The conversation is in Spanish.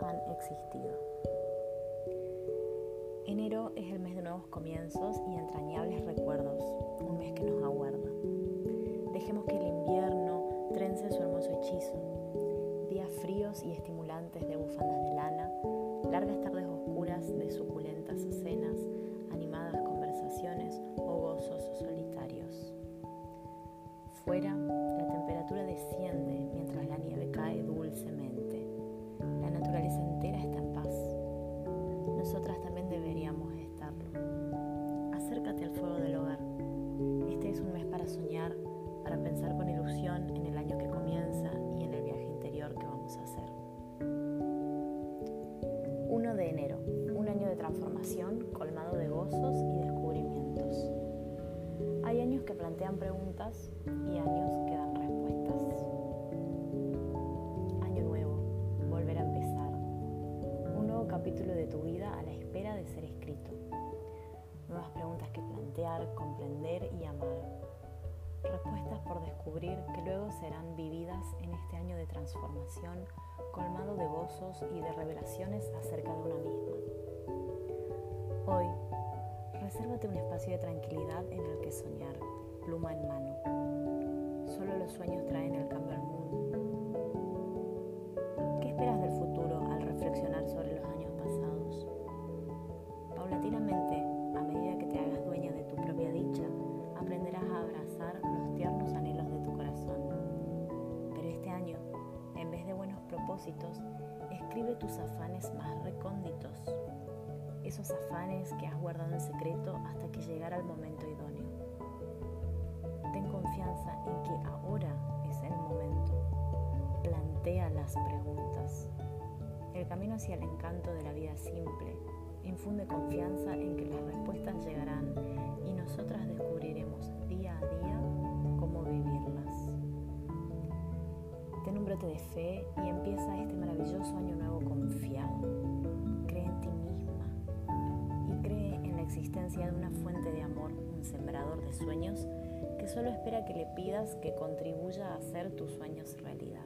han existido. Enero es el mes de nuevos comienzos y entrañables recuerdos, un mes que nos aguarda. Dejemos que el invierno trence su hermoso hechizo. Días fríos y estimulantes de bufandas de lana, largas tardes oscuras de suculentas cenas, Nosotras también deberíamos estarlo. Acércate al fuego del hogar. Este es un mes para soñar, para pensar con ilusión en el año que comienza y en el viaje interior que vamos a hacer. 1 de enero, un año de transformación colmado de gozos y descubrimientos. Hay años que plantean preguntas y años que dan de ser escrito. Nuevas preguntas que plantear, comprender y amar. Respuestas por descubrir que luego serán vividas en este año de transformación colmado de gozos y de revelaciones acerca de una misma. Hoy, resérvate un espacio de tranquilidad en el que soñar, pluma en mano. Solo los sueños traen vez de buenos propósitos, escribe tus afanes más recónditos. Esos afanes que has guardado en secreto hasta que llegara el momento idóneo. Ten confianza en que ahora es el momento. Plantea las preguntas. El camino hacia el encanto de la vida simple infunde confianza en que las respuestas llegarán y nosotras descubriremos De fe y empieza este maravilloso año nuevo confiado. Cree en ti misma y cree en la existencia de una fuente de amor, un sembrador de sueños que solo espera que le pidas que contribuya a hacer tus sueños realidad.